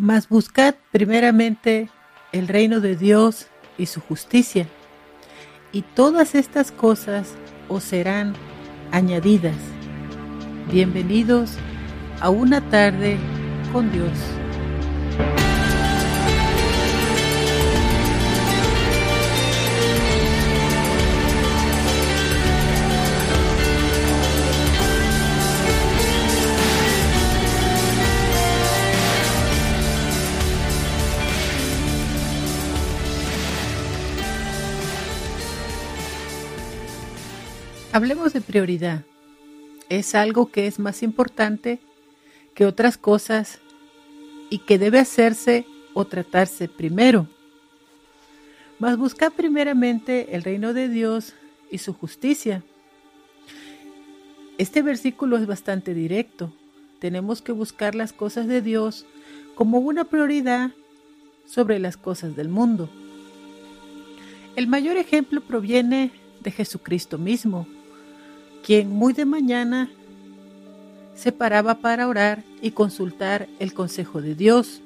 Mas buscad primeramente el reino de Dios y su justicia, y todas estas cosas os serán añadidas. Bienvenidos a una tarde con Dios. Hablemos de prioridad. Es algo que es más importante que otras cosas y que debe hacerse o tratarse primero. Mas buscar primeramente el reino de Dios y su justicia. Este versículo es bastante directo. Tenemos que buscar las cosas de Dios como una prioridad sobre las cosas del mundo. El mayor ejemplo proviene de Jesucristo mismo, quien muy de mañana se paraba para orar y consultar el consejo de Dios,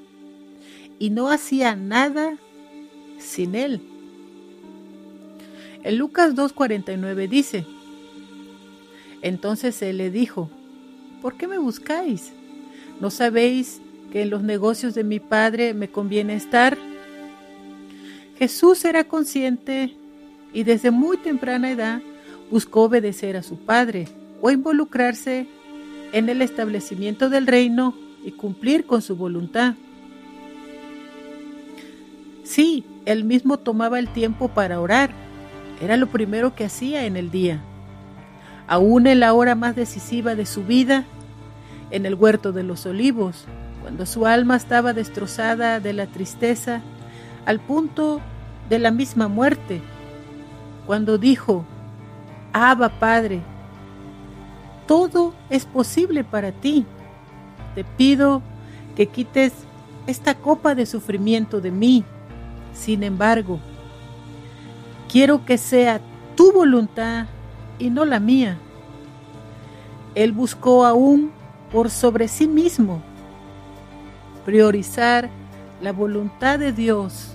y no hacía nada sin él. En Lucas 2.49 dice, entonces él le dijo, ¿por qué me buscáis? ¿No sabéis que en los negocios de mi Padre me conviene estar? Jesús era consciente y desde muy temprana edad buscó obedecer a su padre o involucrarse en el establecimiento del reino y cumplir con su voluntad. Sí, él mismo tomaba el tiempo para orar. Era lo primero que hacía en el día. Aún en la hora más decisiva de su vida, en el huerto de los olivos, cuando su alma estaba destrozada de la tristeza, al punto de la misma muerte, cuando dijo, Abba Padre, todo es posible para ti. Te pido que quites esta copa de sufrimiento de mí. Sin embargo, quiero que sea tu voluntad y no la mía. Él buscó aún por sobre sí mismo priorizar la voluntad de Dios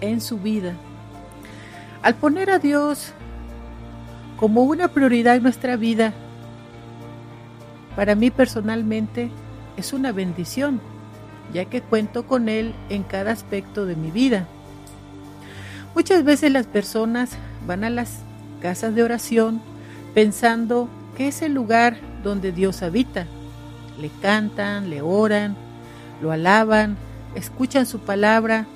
en su vida. Al poner a Dios como una prioridad en nuestra vida, para mí personalmente es una bendición, ya que cuento con Él en cada aspecto de mi vida. Muchas veces las personas van a las casas de oración pensando que es el lugar donde Dios habita. Le cantan, le oran, lo alaban, escuchan su palabra,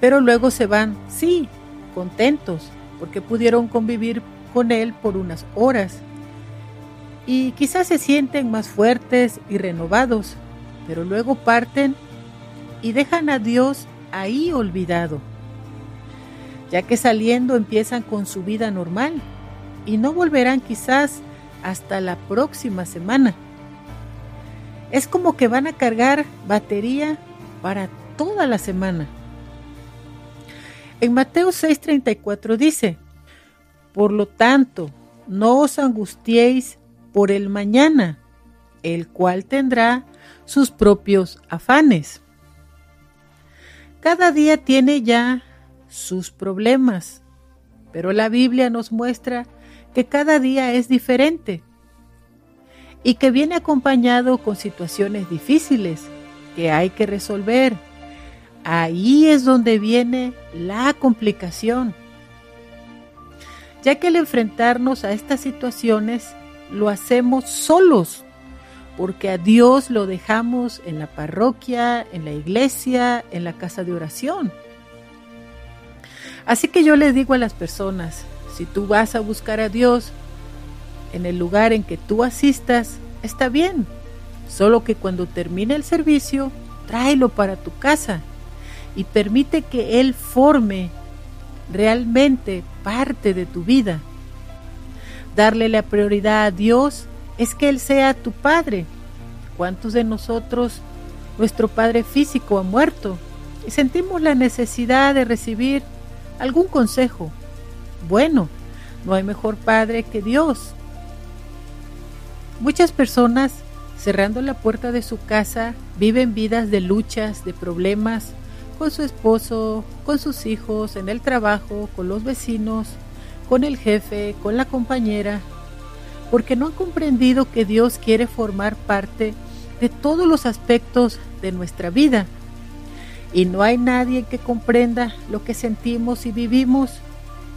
pero luego se van, sí, contentos, porque pudieron convivir con Él por unas horas. Y quizás se sienten más fuertes y renovados, pero luego parten y dejan a Dios ahí olvidado, ya que saliendo empiezan con su vida normal y no volverán quizás hasta la próxima semana. Es como que van a cargar batería para toda la semana. En Mateo 6:34 dice, Por lo tanto, no os angustiéis por el mañana, el cual tendrá sus propios afanes. Cada día tiene ya sus problemas, pero la Biblia nos muestra que cada día es diferente y que viene acompañado con situaciones difíciles que hay que resolver Ahí es donde viene la complicación, ya que al enfrentarnos a estas situaciones lo hacemos solos, porque a Dios lo dejamos en la parroquia, en la iglesia, en la casa de oración. Así que yo les digo a las personas, si tú vas a buscar a Dios en el lugar en que tú asistas, está bien, solo que cuando termine el servicio, tráelo para tu casa y permite que Él forme realmente parte de tu vida. Darle la prioridad a Dios es que Él sea tu Padre. ¿Cuántos de nosotros, nuestro Padre físico ha muerto y sentimos la necesidad de recibir algún consejo? Bueno, no hay mejor Padre que Dios. Muchas personas cerrando la puerta de su casa, viven vidas de luchas, de problemas con su esposo, con sus hijos, en el trabajo, con los vecinos, con el jefe, con la compañera, porque no han comprendido que Dios quiere formar parte de todos los aspectos de nuestra vida. Y no hay nadie que comprenda lo que sentimos y vivimos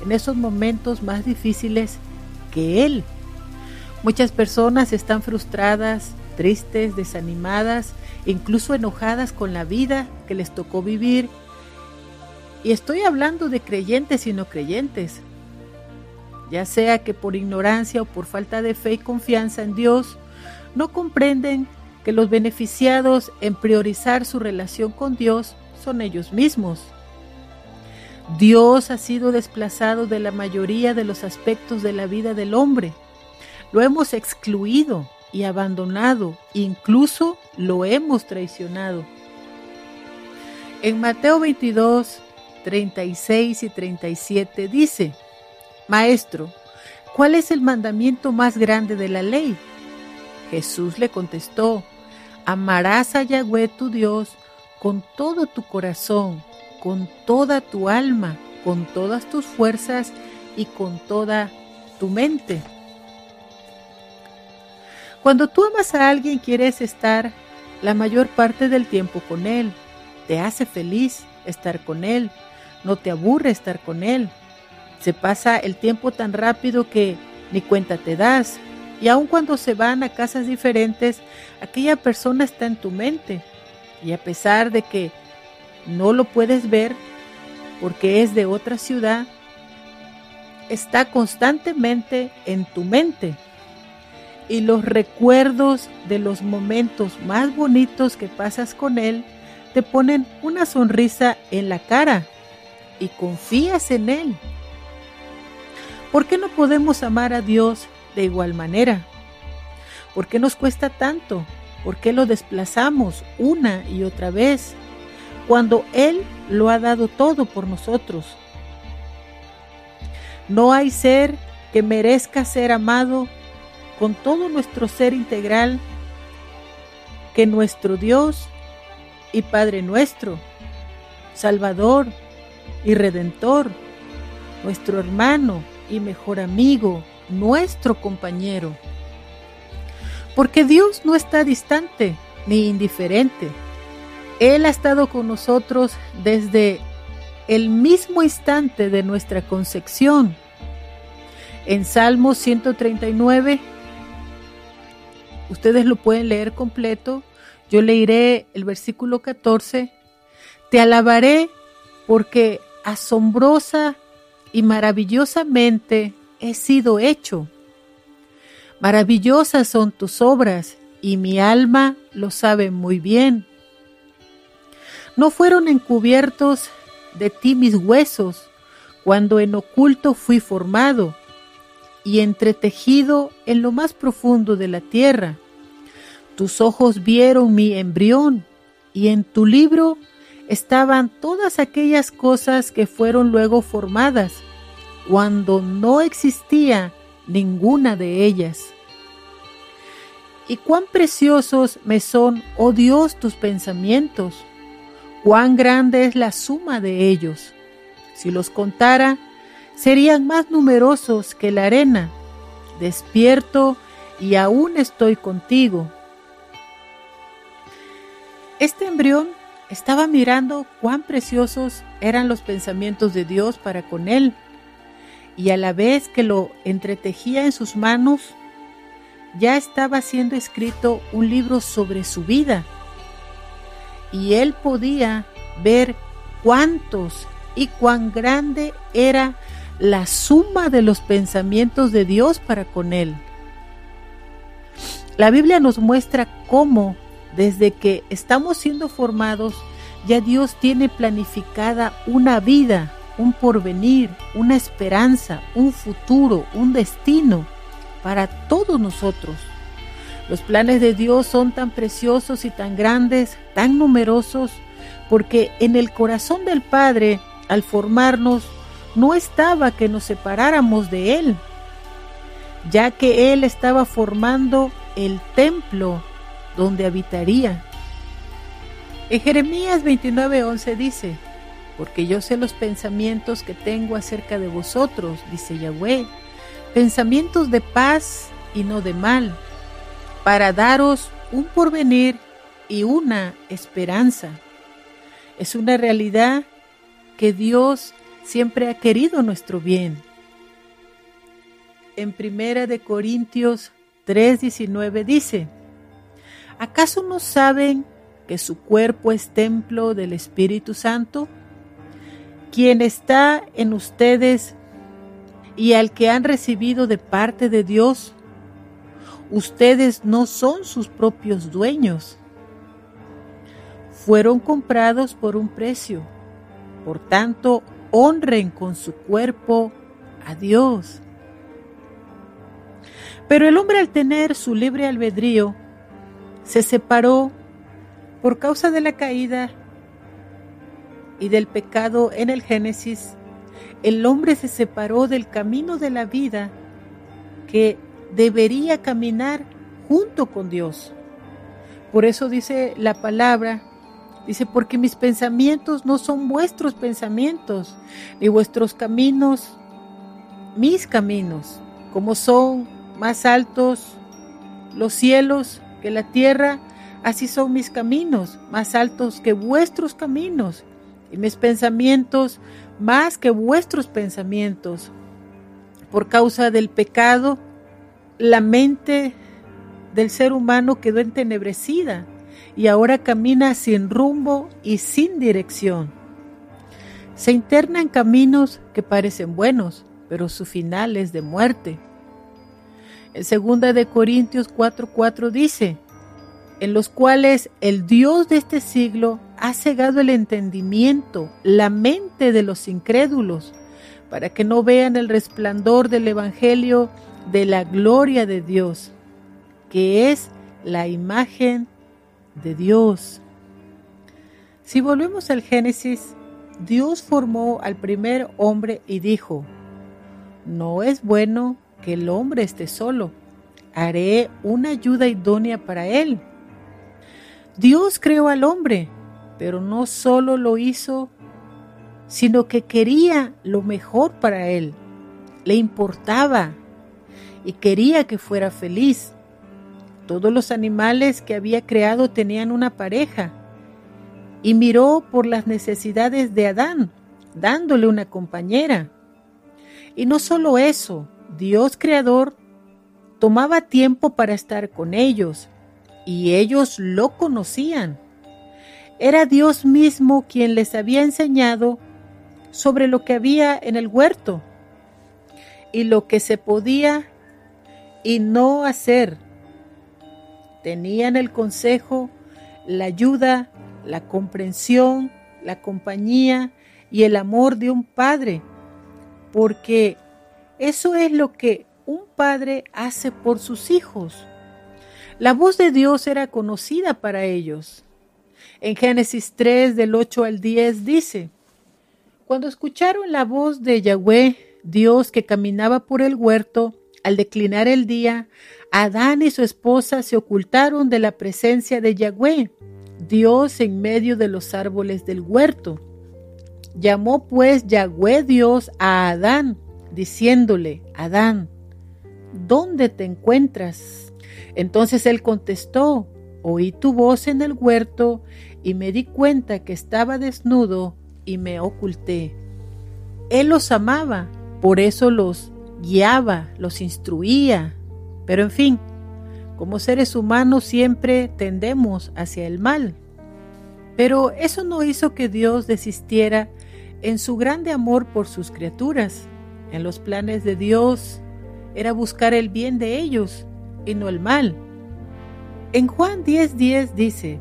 en esos momentos más difíciles que Él. Muchas personas están frustradas, tristes, desanimadas, incluso enojadas con la vida que les tocó vivir. Y estoy hablando de creyentes y no creyentes. Ya sea que por ignorancia o por falta de fe y confianza en Dios, no comprenden que los beneficiados en priorizar su relación con Dios son ellos mismos. Dios ha sido desplazado de la mayoría de los aspectos de la vida del hombre. Lo hemos excluido y abandonado, incluso lo hemos traicionado. En Mateo 22, 36 y 37 dice, Maestro, ¿cuál es el mandamiento más grande de la ley? Jesús le contestó, amarás a Yahweh tu Dios con todo tu corazón, con toda tu alma, con todas tus fuerzas y con toda tu mente. Cuando tú amas a alguien quieres estar la mayor parte del tiempo con él. Te hace feliz estar con él. No te aburre estar con él. Se pasa el tiempo tan rápido que ni cuenta te das. Y aun cuando se van a casas diferentes, aquella persona está en tu mente. Y a pesar de que no lo puedes ver porque es de otra ciudad, está constantemente en tu mente y los recuerdos de los momentos más bonitos que pasas con Él te ponen una sonrisa en la cara y confías en Él. ¿Por qué no podemos amar a Dios de igual manera? ¿Por qué nos cuesta tanto? ¿Por qué lo desplazamos una y otra vez cuando Él lo ha dado todo por nosotros? No hay ser que merezca ser amado con todo nuestro ser integral que nuestro Dios y Padre nuestro, Salvador y Redentor, nuestro hermano y mejor amigo, nuestro compañero. Porque Dios no está distante ni indiferente. Él ha estado con nosotros desde el mismo instante de nuestra concepción. En Salmo 139 Ustedes lo pueden leer completo. Yo leeré el versículo 14. Te alabaré porque asombrosa y maravillosamente he sido hecho. Maravillosas son tus obras y mi alma lo sabe muy bien. No fueron encubiertos de ti mis huesos cuando en oculto fui formado y entretejido en lo más profundo de la tierra. Tus ojos vieron mi embrión y en tu libro estaban todas aquellas cosas que fueron luego formadas, cuando no existía ninguna de ellas. Y cuán preciosos me son, oh Dios, tus pensamientos, cuán grande es la suma de ellos. Si los contara, serían más numerosos que la arena. Despierto y aún estoy contigo. Este embrión estaba mirando cuán preciosos eran los pensamientos de Dios para con él, y a la vez que lo entretejía en sus manos, ya estaba siendo escrito un libro sobre su vida, y él podía ver cuántos y cuán grande era la suma de los pensamientos de Dios para con él. La Biblia nos muestra cómo desde que estamos siendo formados ya Dios tiene planificada una vida, un porvenir, una esperanza, un futuro, un destino para todos nosotros. Los planes de Dios son tan preciosos y tan grandes, tan numerosos, porque en el corazón del Padre, al formarnos, no estaba que nos separáramos de Él, ya que Él estaba formando el templo donde habitaría. En Jeremías 29:11 dice, porque yo sé los pensamientos que tengo acerca de vosotros, dice Yahweh, pensamientos de paz y no de mal, para daros un porvenir y una esperanza. Es una realidad que Dios siempre ha querido nuestro bien. En Primera de Corintios 3:19 dice: ¿Acaso no saben que su cuerpo es templo del Espíritu Santo? quien está en ustedes y al que han recibido de parte de Dios. Ustedes no son sus propios dueños. Fueron comprados por un precio. Por tanto, honren con su cuerpo a Dios. Pero el hombre al tener su libre albedrío, se separó por causa de la caída y del pecado en el Génesis, el hombre se separó del camino de la vida que debería caminar junto con Dios. Por eso dice la palabra, dice, porque mis pensamientos no son vuestros pensamientos, ni vuestros caminos mis caminos, como son más altos los cielos que la tierra, así son mis caminos, más altos que vuestros caminos y mis pensamientos más que vuestros pensamientos. Por causa del pecado, la mente del ser humano quedó entenebrecida y ahora camina sin rumbo y sin dirección. Se interna en caminos que parecen buenos, pero su final es de muerte. En 2 de Corintios 4:4 dice, en los cuales el Dios de este siglo ha cegado el entendimiento, la mente de los incrédulos, para que no vean el resplandor del Evangelio de la gloria de Dios, que es la imagen de Dios. Si volvemos al Génesis, Dios formó al primer hombre y dijo, no es bueno que el hombre esté solo, haré una ayuda idónea para él. Dios creó al hombre pero no solo lo hizo, sino que quería lo mejor para él, le importaba y quería que fuera feliz. Todos los animales que había creado tenían una pareja y miró por las necesidades de Adán, dándole una compañera. Y no solo eso, Dios Creador tomaba tiempo para estar con ellos y ellos lo conocían. Era Dios mismo quien les había enseñado sobre lo que había en el huerto y lo que se podía y no hacer. Tenían el consejo, la ayuda, la comprensión, la compañía y el amor de un padre, porque eso es lo que un padre hace por sus hijos. La voz de Dios era conocida para ellos. En Génesis 3 del 8 al 10 dice, Cuando escucharon la voz de Yahweh, Dios que caminaba por el huerto, al declinar el día, Adán y su esposa se ocultaron de la presencia de Yahweh, Dios en medio de los árboles del huerto. Llamó pues Yahweh Dios a Adán, diciéndole, Adán, ¿dónde te encuentras? Entonces él contestó, Oí tu voz en el huerto y me di cuenta que estaba desnudo y me oculté. Él los amaba, por eso los guiaba, los instruía. Pero en fin, como seres humanos siempre tendemos hacia el mal. Pero eso no hizo que Dios desistiera en su grande amor por sus criaturas. En los planes de Dios era buscar el bien de ellos y no el mal. En Juan 10:10 dice,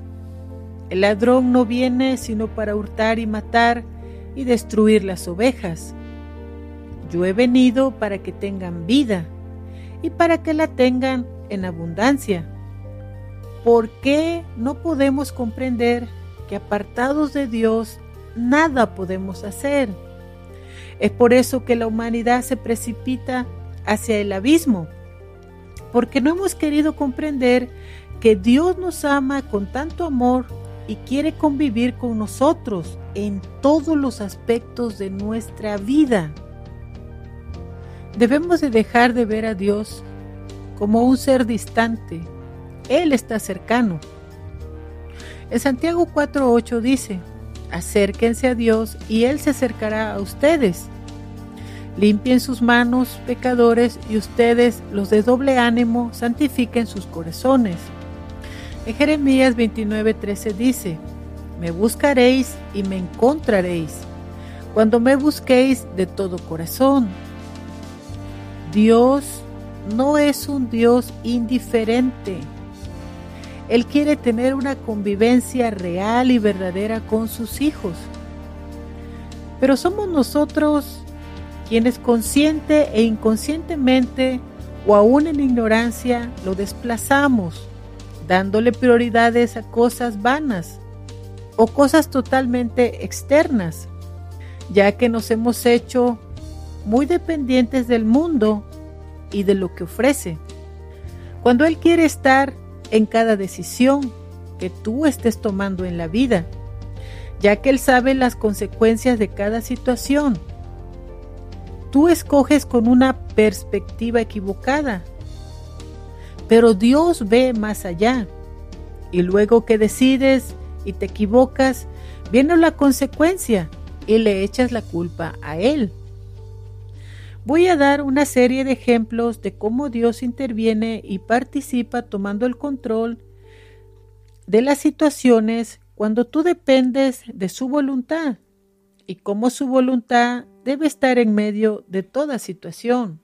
el ladrón no viene sino para hurtar y matar y destruir las ovejas. Yo he venido para que tengan vida y para que la tengan en abundancia. ¿Por qué no podemos comprender que apartados de Dios nada podemos hacer? Es por eso que la humanidad se precipita hacia el abismo, porque no hemos querido comprender que Dios nos ama con tanto amor y quiere convivir con nosotros en todos los aspectos de nuestra vida. Debemos de dejar de ver a Dios como un ser distante. Él está cercano. En Santiago 4.8 dice, acérquense a Dios y Él se acercará a ustedes. Limpien sus manos, pecadores, y ustedes, los de doble ánimo, santifiquen sus corazones. En Jeremías 29:13 dice, Me buscaréis y me encontraréis, cuando me busquéis de todo corazón. Dios no es un Dios indiferente. Él quiere tener una convivencia real y verdadera con sus hijos. Pero somos nosotros quienes consciente e inconscientemente o aún en ignorancia lo desplazamos, dándole prioridades a cosas vanas o cosas totalmente externas, ya que nos hemos hecho muy dependientes del mundo y de lo que ofrece. Cuando Él quiere estar en cada decisión que tú estés tomando en la vida, ya que Él sabe las consecuencias de cada situación tú escoges con una perspectiva equivocada. Pero Dios ve más allá. Y luego que decides y te equivocas, viene la consecuencia y le echas la culpa a Él. Voy a dar una serie de ejemplos de cómo Dios interviene y participa tomando el control de las situaciones cuando tú dependes de su voluntad y cómo su voluntad debe estar en medio de toda situación.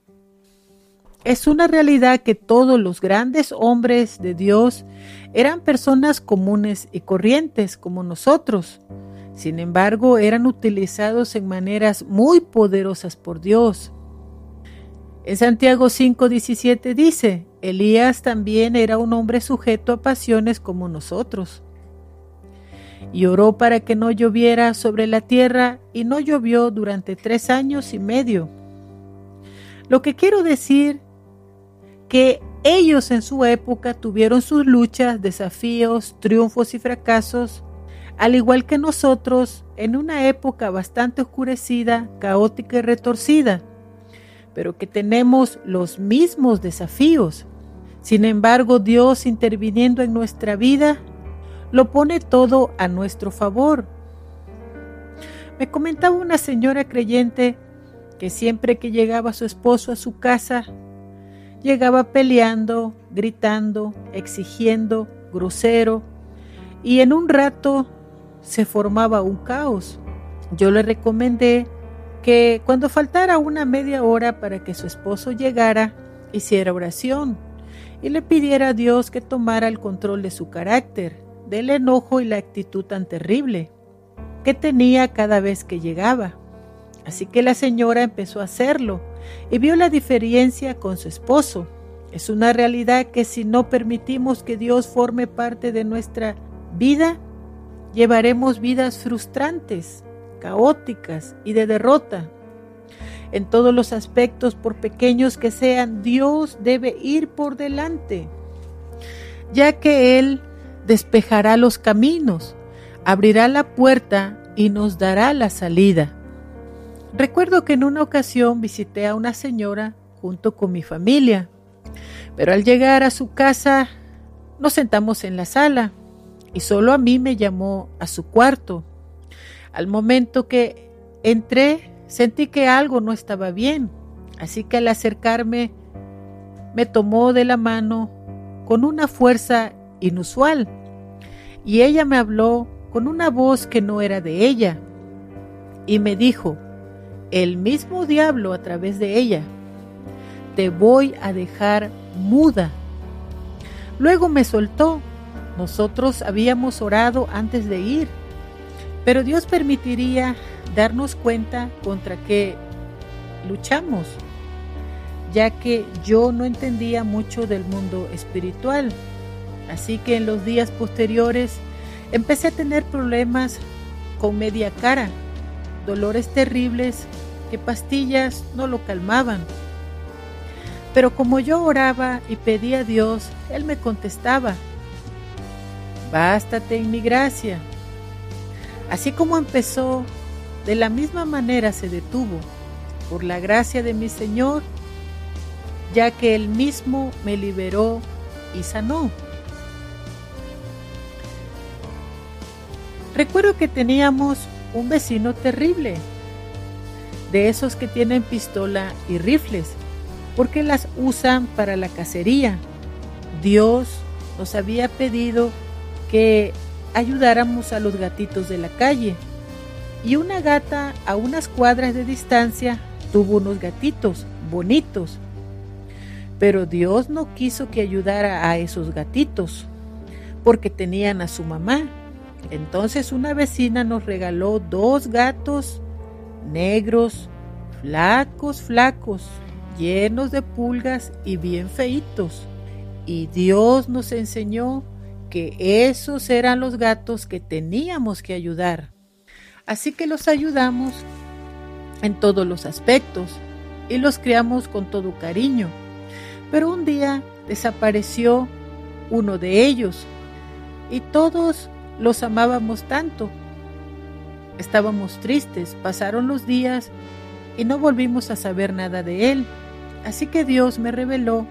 Es una realidad que todos los grandes hombres de Dios eran personas comunes y corrientes como nosotros. Sin embargo, eran utilizados en maneras muy poderosas por Dios. En Santiago 5:17 dice, Elías también era un hombre sujeto a pasiones como nosotros. Y oró para que no lloviera sobre la tierra y no llovió durante tres años y medio. Lo que quiero decir que ellos en su época tuvieron sus luchas, desafíos, triunfos y fracasos, al igual que nosotros en una época bastante oscurecida, caótica y retorcida, pero que tenemos los mismos desafíos. Sin embargo, Dios interviniendo en nuestra vida lo pone todo a nuestro favor. Me comentaba una señora creyente que siempre que llegaba su esposo a su casa, llegaba peleando, gritando, exigiendo, grosero, y en un rato se formaba un caos. Yo le recomendé que cuando faltara una media hora para que su esposo llegara, hiciera oración y le pidiera a Dios que tomara el control de su carácter del enojo y la actitud tan terrible que tenía cada vez que llegaba. Así que la señora empezó a hacerlo y vio la diferencia con su esposo. Es una realidad que si no permitimos que Dios forme parte de nuestra vida, llevaremos vidas frustrantes, caóticas y de derrota. En todos los aspectos, por pequeños que sean, Dios debe ir por delante, ya que Él despejará los caminos, abrirá la puerta y nos dará la salida. Recuerdo que en una ocasión visité a una señora junto con mi familia, pero al llegar a su casa nos sentamos en la sala y solo a mí me llamó a su cuarto. Al momento que entré sentí que algo no estaba bien, así que al acercarme me tomó de la mano con una fuerza inusual. Y ella me habló con una voz que no era de ella. Y me dijo, el mismo diablo a través de ella, te voy a dejar muda. Luego me soltó. Nosotros habíamos orado antes de ir, pero Dios permitiría darnos cuenta contra qué luchamos, ya que yo no entendía mucho del mundo espiritual Así que en los días posteriores empecé a tener problemas con media cara, dolores terribles que pastillas no lo calmaban. Pero como yo oraba y pedía a Dios, Él me contestaba bástate en mi gracia. Así como empezó, de la misma manera se detuvo, por la gracia de mi Señor, ya que Él mismo me liberó y sanó. Recuerdo que teníamos un vecino terrible, de esos que tienen pistola y rifles, porque las usan para la cacería. Dios nos había pedido que ayudáramos a los gatitos de la calle. Y una gata a unas cuadras de distancia tuvo unos gatitos bonitos. Pero Dios no quiso que ayudara a esos gatitos, porque tenían a su mamá. Entonces una vecina nos regaló dos gatos negros, flacos, flacos, llenos de pulgas y bien feitos. Y Dios nos enseñó que esos eran los gatos que teníamos que ayudar. Así que los ayudamos en todos los aspectos y los criamos con todo cariño. Pero un día desapareció uno de ellos y todos los amábamos tanto. Estábamos tristes, pasaron los días y no volvimos a saber nada de él. Así que Dios me reveló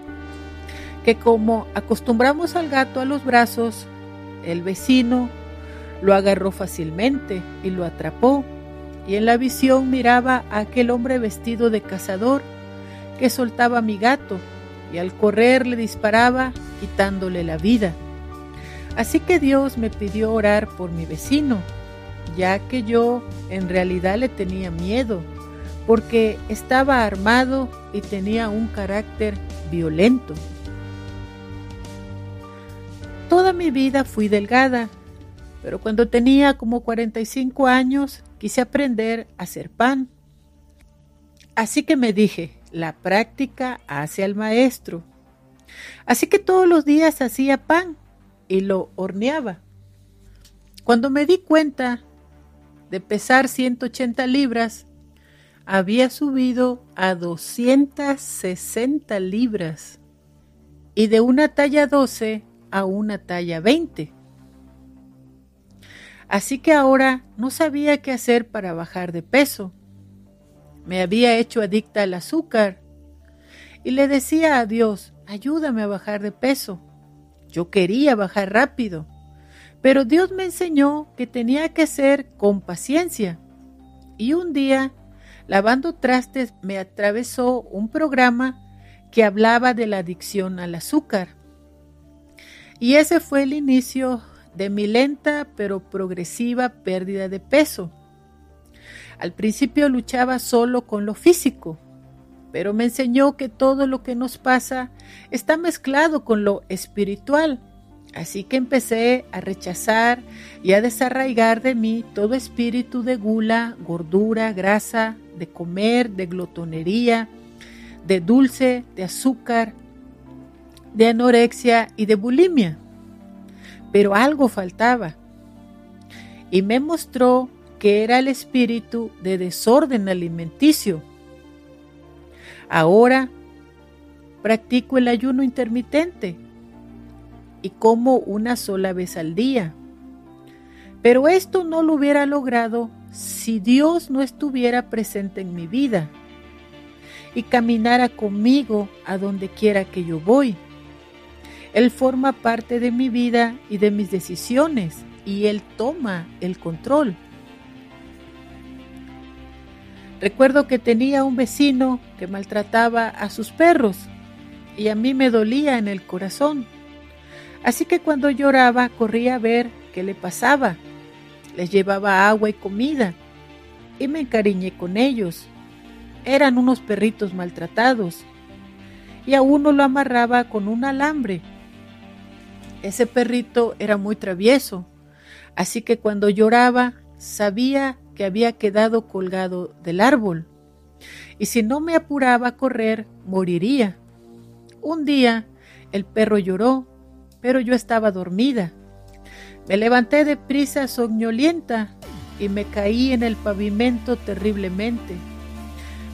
que como acostumbramos al gato a los brazos, el vecino lo agarró fácilmente y lo atrapó, y en la visión miraba a aquel hombre vestido de cazador que soltaba a mi gato y al correr le disparaba quitándole la vida. Así que Dios me pidió orar por mi vecino, ya que yo en realidad le tenía miedo, porque estaba armado y tenía un carácter violento. Mi vida fui delgada, pero cuando tenía como 45 años quise aprender a hacer pan. Así que me dije, la práctica hace al maestro. Así que todos los días hacía pan y lo horneaba. Cuando me di cuenta de pesar 180 libras, había subido a 260 libras y de una talla 12 a una talla 20. Así que ahora no sabía qué hacer para bajar de peso. Me había hecho adicta al azúcar y le decía a Dios, ayúdame a bajar de peso. Yo quería bajar rápido, pero Dios me enseñó que tenía que ser con paciencia. Y un día, lavando trastes, me atravesó un programa que hablaba de la adicción al azúcar. Y ese fue el inicio de mi lenta pero progresiva pérdida de peso. Al principio luchaba solo con lo físico, pero me enseñó que todo lo que nos pasa está mezclado con lo espiritual. Así que empecé a rechazar y a desarraigar de mí todo espíritu de gula, gordura, grasa, de comer, de glotonería, de dulce, de azúcar, de anorexia y de bulimia. Pero algo faltaba. Y me mostró que era el espíritu de desorden alimenticio. Ahora practico el ayuno intermitente y como una sola vez al día. Pero esto no lo hubiera logrado si Dios no estuviera presente en mi vida y caminara conmigo a donde quiera que yo voy. Él forma parte de mi vida y de mis decisiones y Él toma el control. Recuerdo que tenía un vecino que maltrataba a sus perros y a mí me dolía en el corazón. Así que cuando lloraba corría a ver qué le pasaba. Les llevaba agua y comida y me encariñé con ellos. Eran unos perritos maltratados y a uno lo amarraba con un alambre ese perrito era muy travieso, así que cuando lloraba sabía que había quedado colgado del árbol, y si no me apuraba a correr, moriría. Un día el perro lloró, pero yo estaba dormida. Me levanté de prisa soñolienta y me caí en el pavimento terriblemente.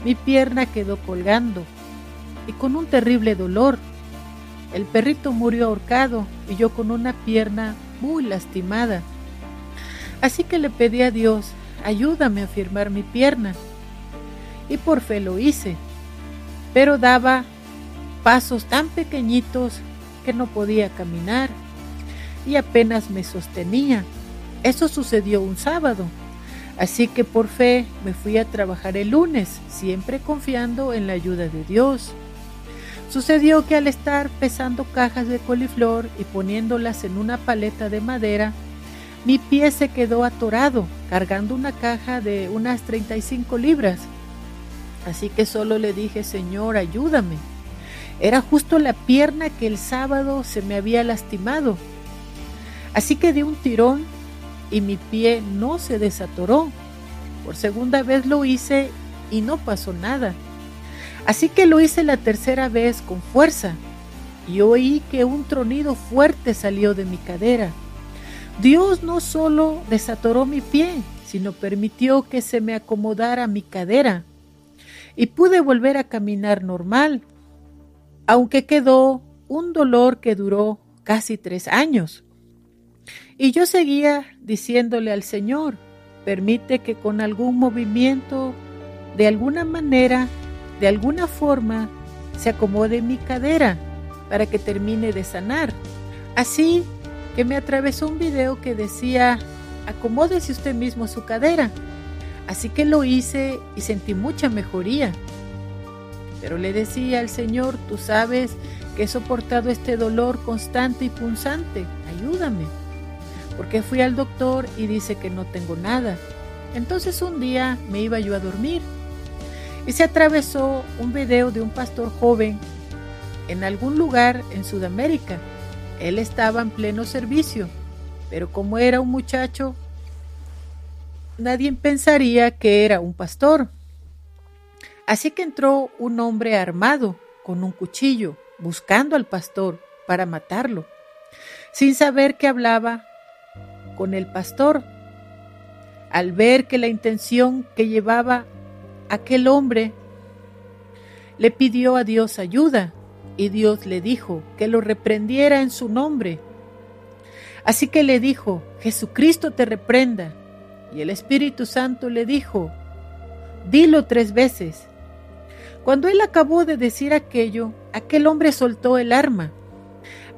Mi pierna quedó colgando y con un terrible dolor el perrito murió ahorcado y yo con una pierna muy lastimada. Así que le pedí a Dios, ayúdame a firmar mi pierna. Y por fe lo hice, pero daba pasos tan pequeñitos que no podía caminar y apenas me sostenía. Eso sucedió un sábado. Así que por fe me fui a trabajar el lunes, siempre confiando en la ayuda de Dios. Sucedió que al estar pesando cajas de coliflor y poniéndolas en una paleta de madera, mi pie se quedó atorado cargando una caja de unas 35 libras. Así que solo le dije, Señor, ayúdame. Era justo la pierna que el sábado se me había lastimado. Así que di un tirón y mi pie no se desatoró. Por segunda vez lo hice y no pasó nada. Así que lo hice la tercera vez con fuerza y oí que un tronido fuerte salió de mi cadera. Dios no solo desatoró mi pie, sino permitió que se me acomodara mi cadera y pude volver a caminar normal, aunque quedó un dolor que duró casi tres años. Y yo seguía diciéndole al Señor, permite que con algún movimiento, de alguna manera, de alguna forma se acomode mi cadera para que termine de sanar. Así que me atravesó un video que decía, acomódese usted mismo su cadera. Así que lo hice y sentí mucha mejoría. Pero le decía al Señor, tú sabes que he soportado este dolor constante y punzante, ayúdame. Porque fui al doctor y dice que no tengo nada. Entonces un día me iba yo a dormir y se atravesó un video de un pastor joven en algún lugar en Sudamérica. Él estaba en pleno servicio, pero como era un muchacho, nadie pensaría que era un pastor. Así que entró un hombre armado con un cuchillo, buscando al pastor para matarlo, sin saber que hablaba con el pastor. Al ver que la intención que llevaba aquel hombre le pidió a Dios ayuda y Dios le dijo que lo reprendiera en su nombre. Así que le dijo, Jesucristo te reprenda. Y el Espíritu Santo le dijo, dilo tres veces. Cuando él acabó de decir aquello, aquel hombre soltó el arma.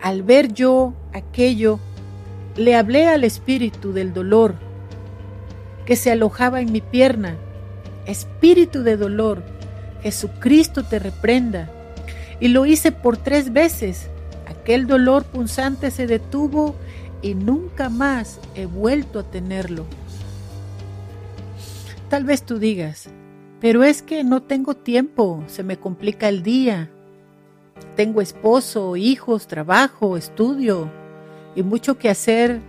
Al ver yo aquello, le hablé al espíritu del dolor que se alojaba en mi pierna espíritu de dolor, Jesucristo te reprenda. Y lo hice por tres veces. Aquel dolor punzante se detuvo y nunca más he vuelto a tenerlo. Tal vez tú digas, pero es que no tengo tiempo, se me complica el día. Tengo esposo, hijos, trabajo, estudio y mucho que hacer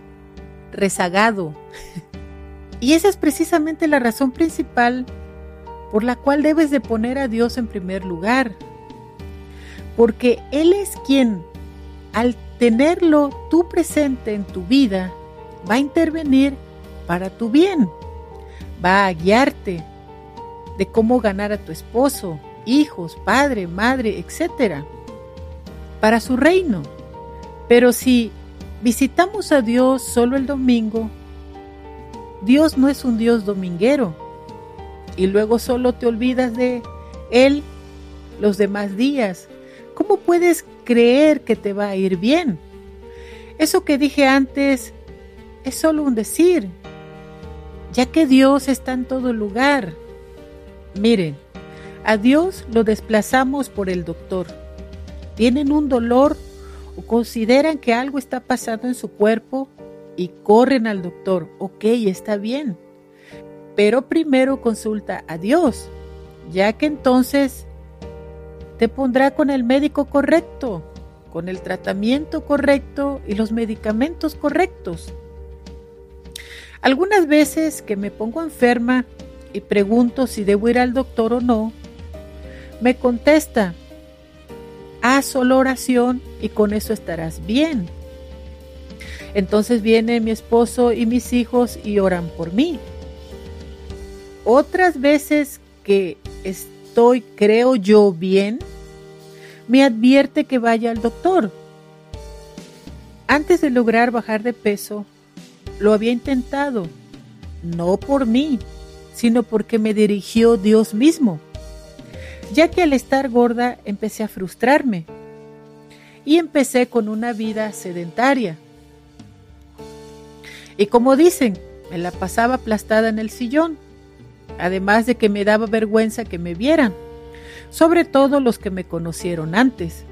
rezagado. y esa es precisamente la razón principal por la cual debes de poner a Dios en primer lugar. Porque Él es quien, al tenerlo tú presente en tu vida, va a intervenir para tu bien, va a guiarte de cómo ganar a tu esposo, hijos, padre, madre, etc. para su reino. Pero si visitamos a Dios solo el domingo, Dios no es un Dios dominguero, y luego solo te olvidas de Él los demás días. ¿Cómo puedes creer que te va a ir bien? Eso que dije antes es solo un decir, ya que Dios está en todo lugar. Miren, a Dios lo desplazamos por el doctor. Tienen un dolor o consideran que algo está pasando en su cuerpo y corren al doctor. Ok, está bien pero primero consulta a Dios, ya que entonces te pondrá con el médico correcto, con el tratamiento correcto y los medicamentos correctos. Algunas veces que me pongo enferma y pregunto si debo ir al doctor o no, me contesta, haz solo oración y con eso estarás bien. Entonces viene mi esposo y mis hijos y oran por mí. Otras veces que estoy, creo yo, bien, me advierte que vaya al doctor. Antes de lograr bajar de peso, lo había intentado, no por mí, sino porque me dirigió Dios mismo, ya que al estar gorda empecé a frustrarme y empecé con una vida sedentaria. Y como dicen, me la pasaba aplastada en el sillón, además de que me daba vergüenza que me vieran, sobre todo los que me conocieron antes.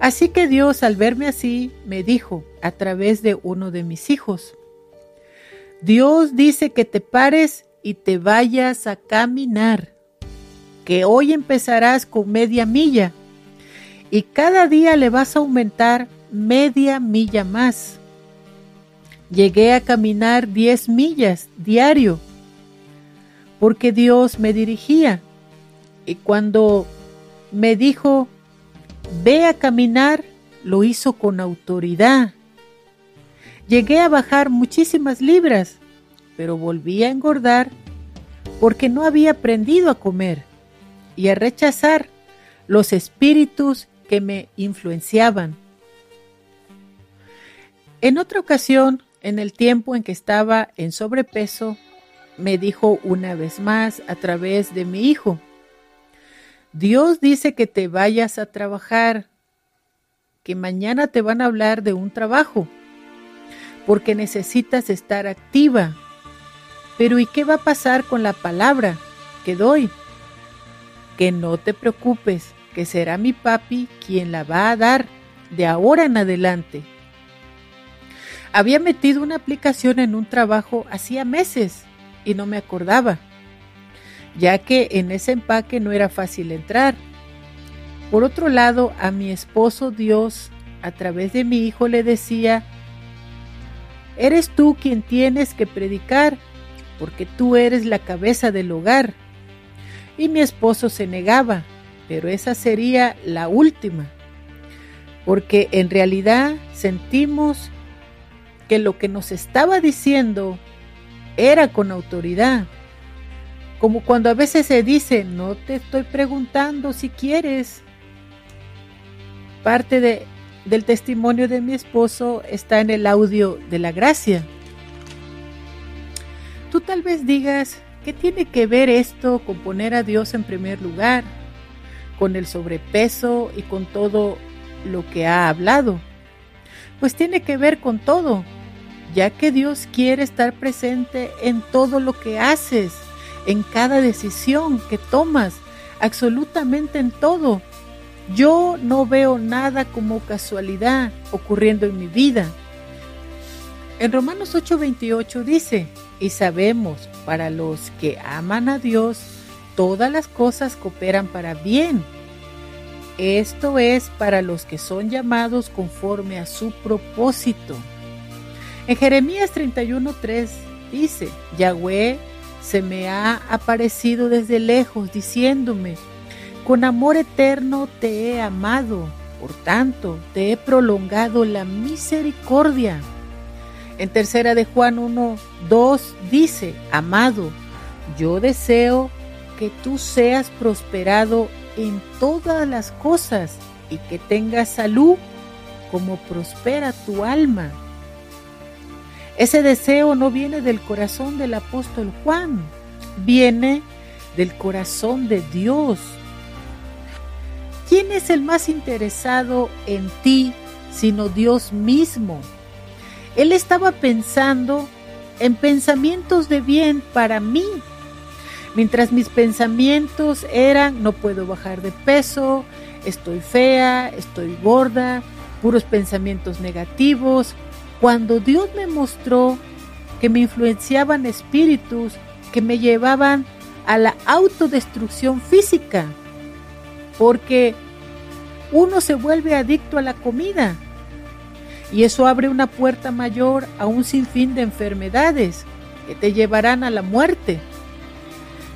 Así que Dios al verme así me dijo a través de uno de mis hijos, Dios dice que te pares y te vayas a caminar, que hoy empezarás con media milla y cada día le vas a aumentar media milla más. Llegué a caminar 10 millas diario porque Dios me dirigía y cuando me dijo, ve a caminar, lo hizo con autoridad Llegué a bajar muchísimas libras, pero volví a engordar porque no había aprendido a comer y a rechazar los espíritus que me influenciaban. En otra ocasión, en el tiempo en que estaba en sobrepeso, me dijo una vez más a través de mi hijo, Dios dice que te vayas a trabajar, que mañana te van a hablar de un trabajo porque necesitas estar activa. Pero ¿y qué va a pasar con la palabra que doy? Que no te preocupes, que será mi papi quien la va a dar de ahora en adelante. Había metido una aplicación en un trabajo hacía meses y no me acordaba, ya que en ese empaque no era fácil entrar. Por otro lado, a mi esposo Dios, a través de mi hijo, le decía Eres tú quien tienes que predicar, porque tú eres la cabeza del hogar. Y mi esposo se negaba, pero esa sería la última, porque en realidad sentimos que lo que nos estaba diciendo era con autoridad. Como cuando a veces se dice, no te estoy preguntando si quieres. Parte de del testimonio de mi esposo está en el audio de la gracia. Tú tal vez digas, ¿qué tiene que ver esto con poner a Dios en primer lugar, con el sobrepeso y con todo lo que ha hablado? Pues tiene que ver con todo, ya que Dios quiere estar presente en todo lo que haces, en cada decisión que tomas, absolutamente en todo yo no veo nada como casualidad ocurriendo en mi vida. En Romanos 8:28 dice, y sabemos, para los que aman a Dios, todas las cosas cooperan para bien. Esto es para los que son llamados conforme a su propósito. En Jeremías 31:3 dice, Yahweh se me ha aparecido desde lejos diciéndome, con amor eterno te he amado, por tanto te he prolongado la misericordia. En tercera de Juan 1, 2 dice, amado, yo deseo que tú seas prosperado en todas las cosas y que tengas salud como prospera tu alma. Ese deseo no viene del corazón del apóstol Juan, viene del corazón de Dios ¿Quién es el más interesado en ti sino Dios mismo? Él estaba pensando en pensamientos de bien para mí. Mientras mis pensamientos eran no puedo bajar de peso, estoy fea, estoy gorda, puros pensamientos negativos, cuando Dios me mostró que me influenciaban espíritus que me llevaban a la autodestrucción física porque uno se vuelve adicto a la comida y eso abre una puerta mayor a un sinfín de enfermedades que te llevarán a la muerte.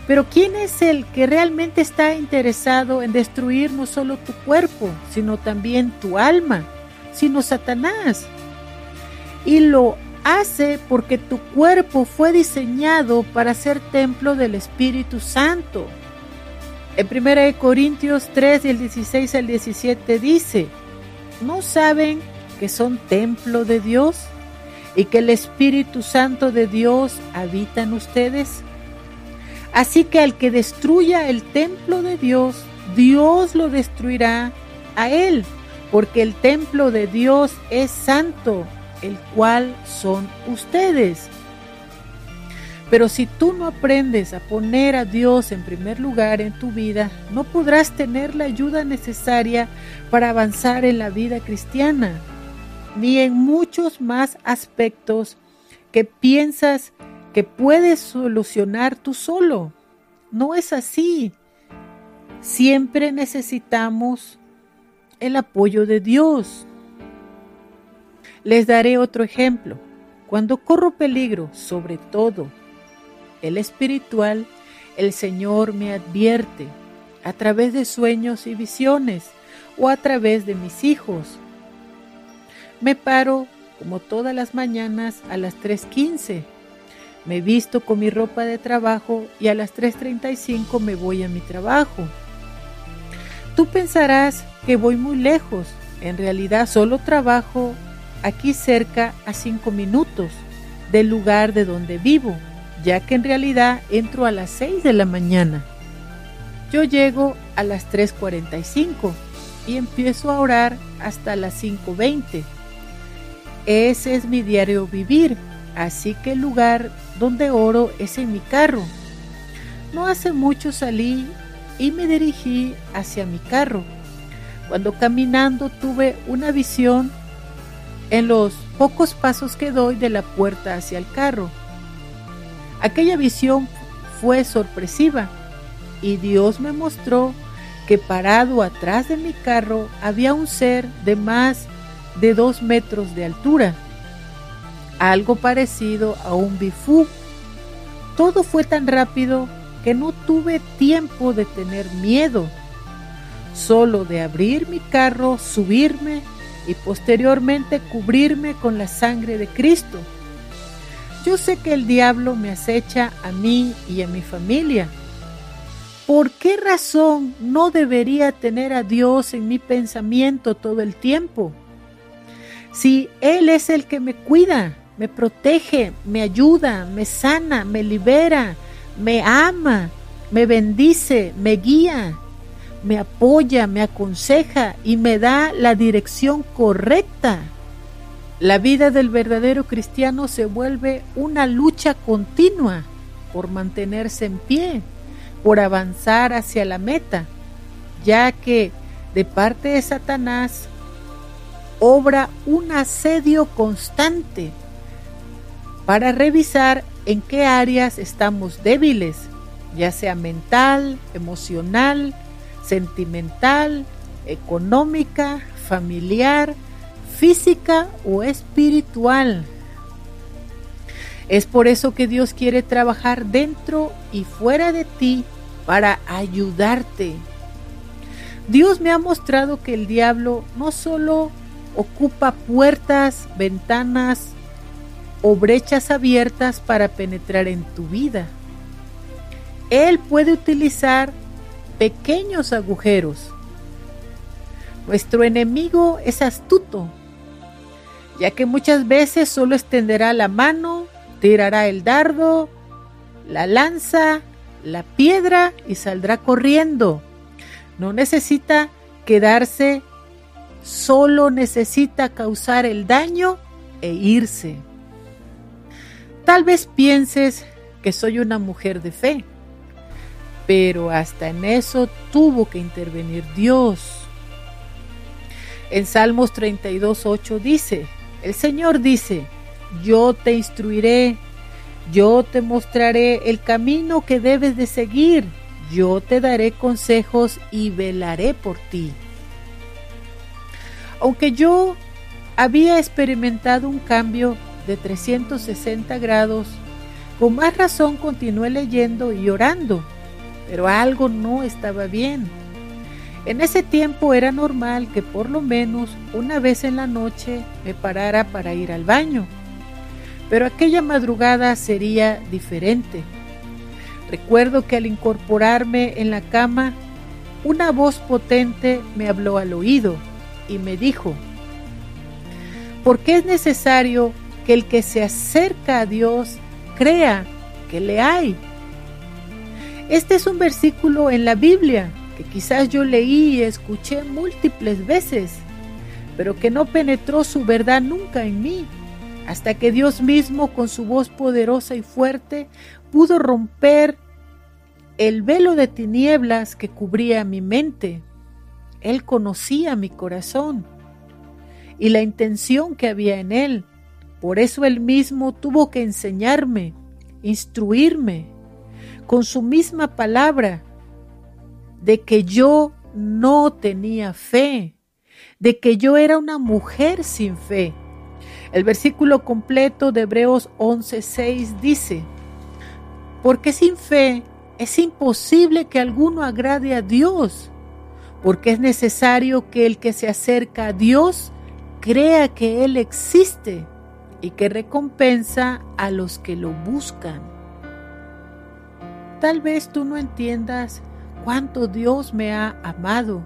Pero ¿quién es el que realmente está interesado en destruir no solo tu cuerpo, sino también tu alma, sino Satanás? Y lo hace porque tu cuerpo fue diseñado para ser templo del Espíritu Santo. En 1 Corintios 3, del 16 al 17 dice, ¿no saben que son templo de Dios y que el Espíritu Santo de Dios habita en ustedes? Así que al que destruya el templo de Dios, Dios lo destruirá a él, porque el templo de Dios es santo, el cual son ustedes. Pero si tú no aprendes a poner a Dios en primer lugar en tu vida, no podrás tener la ayuda necesaria para avanzar en la vida cristiana, ni en muchos más aspectos que piensas que puedes solucionar tú solo. No es así. Siempre necesitamos el apoyo de Dios. Les daré otro ejemplo. Cuando corro peligro, sobre todo el espiritual, el Señor me advierte a través de sueños y visiones o a través de mis hijos. Me paro como todas las mañanas a las 3.15. Me visto con mi ropa de trabajo y a las 3.35 me voy a mi trabajo. Tú pensarás que voy muy lejos. En realidad solo trabajo aquí cerca a 5 minutos del lugar de donde vivo ya que en realidad entro a las 6 de la mañana. Yo llego a las 3.45 y empiezo a orar hasta las 5.20. Ese es mi diario vivir, así que el lugar donde oro es en mi carro. No hace mucho salí y me dirigí hacia mi carro. Cuando caminando tuve una visión en los pocos pasos que doy de la puerta hacia el carro Aquella visión fue sorpresiva y Dios me mostró que parado atrás de mi carro había un ser de más de dos metros de altura, algo parecido a un bifú. Todo fue tan rápido que no tuve tiempo de tener miedo, solo de abrir mi carro, subirme y posteriormente cubrirme con la sangre de Cristo. Yo sé que el diablo me acecha a mí y a mi familia. ¿Por qué razón no debería tener a Dios en mi pensamiento todo el tiempo? Si Él es el que me cuida, me protege, me ayuda, me sana, me libera, me ama, me bendice, me guía, me apoya, me aconseja y me da la dirección correcta. La vida del verdadero cristiano se vuelve una lucha continua por mantenerse en pie, por avanzar hacia la meta, ya que de parte de Satanás obra un asedio constante para revisar en qué áreas estamos débiles, ya sea mental, emocional, sentimental, económica, familiar, física o espiritual. Es por eso que Dios quiere trabajar dentro y fuera de ti para ayudarte. Dios me ha mostrado que el diablo no solo ocupa puertas, ventanas o brechas abiertas para penetrar en tu vida. Él puede utilizar pequeños agujeros. Nuestro enemigo es astuto ya que muchas veces solo extenderá la mano, tirará el dardo, la lanza, la piedra y saldrá corriendo. No necesita quedarse, solo necesita causar el daño e irse. Tal vez pienses que soy una mujer de fe, pero hasta en eso tuvo que intervenir Dios. En Salmos 32.8 dice, el Señor dice, yo te instruiré, yo te mostraré el camino que debes de seguir, yo te daré consejos y velaré por ti. Aunque yo había experimentado un cambio de 360 grados, con más razón continué leyendo y orando, pero algo no estaba bien. En ese tiempo era normal que por lo menos una vez en la noche me parara para ir al baño, pero aquella madrugada sería diferente. Recuerdo que al incorporarme en la cama, una voz potente me habló al oído y me dijo, Porque es necesario que el que se acerca a Dios crea que le hay. Este es un versículo en la Biblia que quizás yo leí y escuché múltiples veces, pero que no penetró su verdad nunca en mí, hasta que Dios mismo con su voz poderosa y fuerte pudo romper el velo de tinieblas que cubría mi mente. Él conocía mi corazón y la intención que había en él. Por eso él mismo tuvo que enseñarme, instruirme con su misma palabra de que yo no tenía fe, de que yo era una mujer sin fe. El versículo completo de Hebreos 11:6 dice, porque sin fe es imposible que alguno agrade a Dios, porque es necesario que el que se acerca a Dios crea que Él existe y que recompensa a los que lo buscan. Tal vez tú no entiendas cuánto Dios me ha amado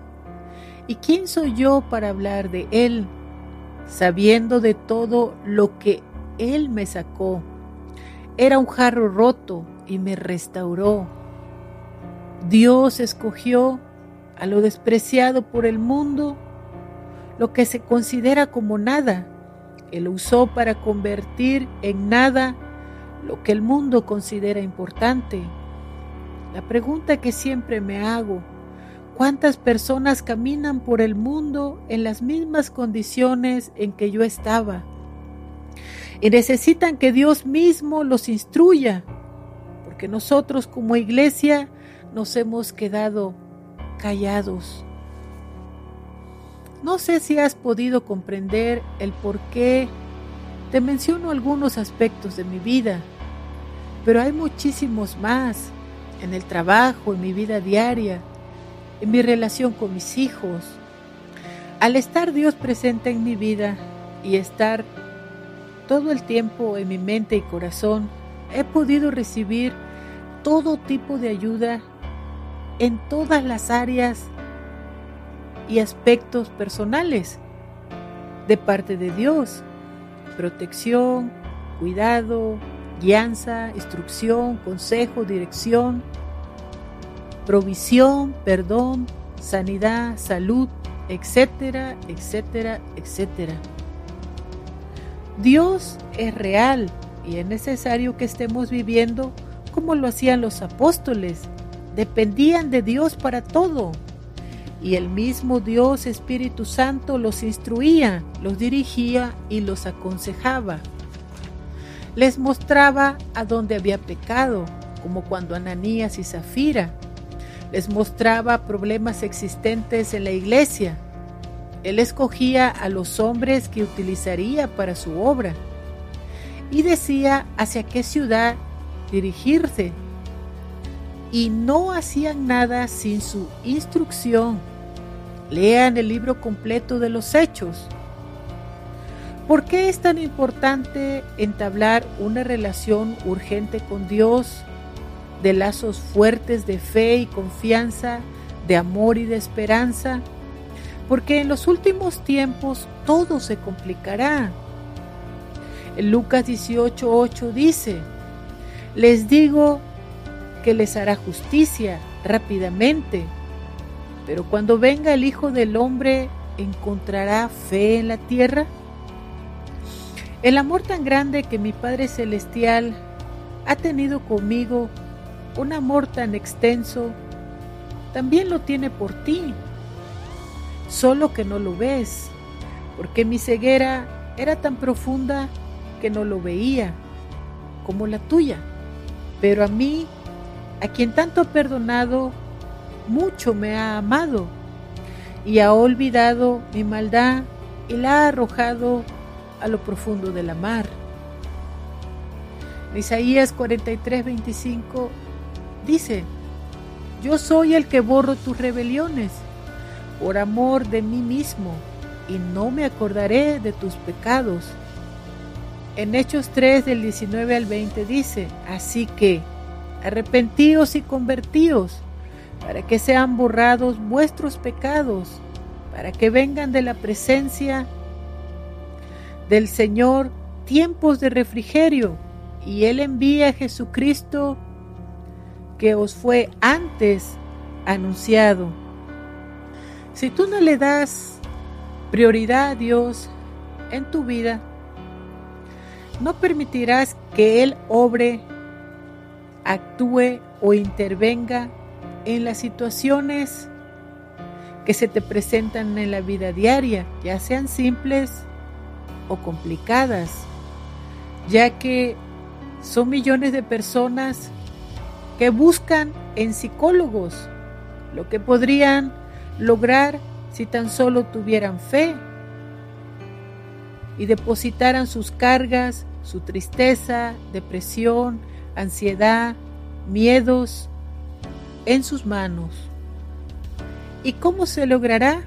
y quién soy yo para hablar de Él, sabiendo de todo lo que Él me sacó. Era un jarro roto y me restauró Dios escogió a lo despreciado por el mundo, lo que se considera como nada. Él usó para convertir en nada lo que el mundo considera importante. La pregunta que siempre me hago, ¿cuántas personas caminan por el mundo en las mismas condiciones en que yo estaba? Y necesitan que Dios mismo los instruya, porque nosotros como iglesia nos hemos quedado callados. No sé si has podido comprender el por qué te menciono algunos aspectos de mi vida, pero hay muchísimos más en el trabajo, en mi vida diaria, en mi relación con mis hijos. Al estar Dios presente en mi vida y estar todo el tiempo en mi mente y corazón, he podido recibir todo tipo de ayuda en todas las áreas y aspectos personales de parte de Dios. Protección, cuidado, guianza, instrucción, consejo, dirección, provisión, perdón, sanidad, salud, etcétera, etcétera, etcétera. Dios es real y es necesario que estemos viviendo como lo hacían los apóstoles dependían de Dios para todo. Y el mismo Dios Espíritu Santo los instruía, los dirigía y los aconsejaba. Les mostraba a dónde había pecado, como cuando Ananías y Zafira. Les mostraba problemas existentes en la iglesia. Él escogía a los hombres que utilizaría para su obra y decía hacia qué ciudad dirigirse y no hacían nada sin su instrucción. Lean el libro completo de los hechos. ¿Por qué es tan importante entablar una relación urgente con Dios, de lazos fuertes de fe y confianza, de amor y de esperanza? Porque en los últimos tiempos todo se complicará. En Lucas 18:8 dice, les digo que les hará justicia rápidamente. Pero cuando venga el Hijo del Hombre, ¿encontrará fe en la tierra? El amor tan grande que mi Padre Celestial ha tenido conmigo, un amor tan extenso, también lo tiene por ti, solo que no lo ves, porque mi ceguera era tan profunda que no lo veía, como la tuya. Pero a mí a quien tanto ha perdonado, mucho me ha amado y ha olvidado mi maldad y la ha arrojado a lo profundo de la mar. Isaías 43, 25 dice, yo soy el que borro tus rebeliones por amor de mí mismo y no me acordaré de tus pecados. En Hechos 3 del 19 al 20 dice, así que Arrepentíos y convertíos, para que sean borrados vuestros pecados, para que vengan de la presencia del Señor tiempos de refrigerio y Él envía a Jesucristo que os fue antes anunciado. Si tú no le das prioridad a Dios en tu vida, no permitirás que Él obre, actúe o intervenga en las situaciones que se te presentan en la vida diaria, ya sean simples o complicadas, ya que son millones de personas que buscan en psicólogos lo que podrían lograr si tan solo tuvieran fe y depositaran sus cargas, su tristeza, depresión, ansiedad, miedos en sus manos. ¿Y cómo se logrará?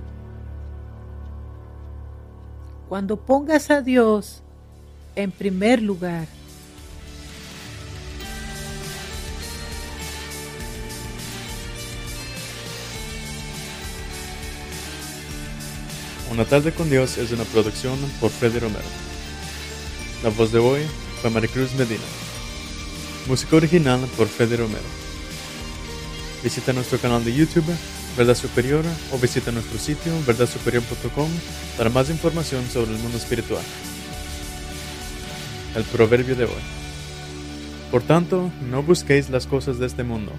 Cuando pongas a Dios en primer lugar. Una tarde con Dios es una producción por Freddy Romero. La voz de hoy fue Maricruz Medina. Música original por Freddy Romero. Visita nuestro canal de YouTube, Verdad Superior, o visita nuestro sitio, verdadsuperior.com, para más información sobre el mundo espiritual. El proverbio de hoy. Por tanto, no busquéis las cosas de este mundo,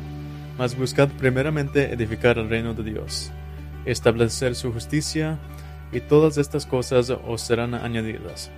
mas buscad primeramente edificar el reino de Dios, establecer su justicia, y todas estas cosas os serán añadidas.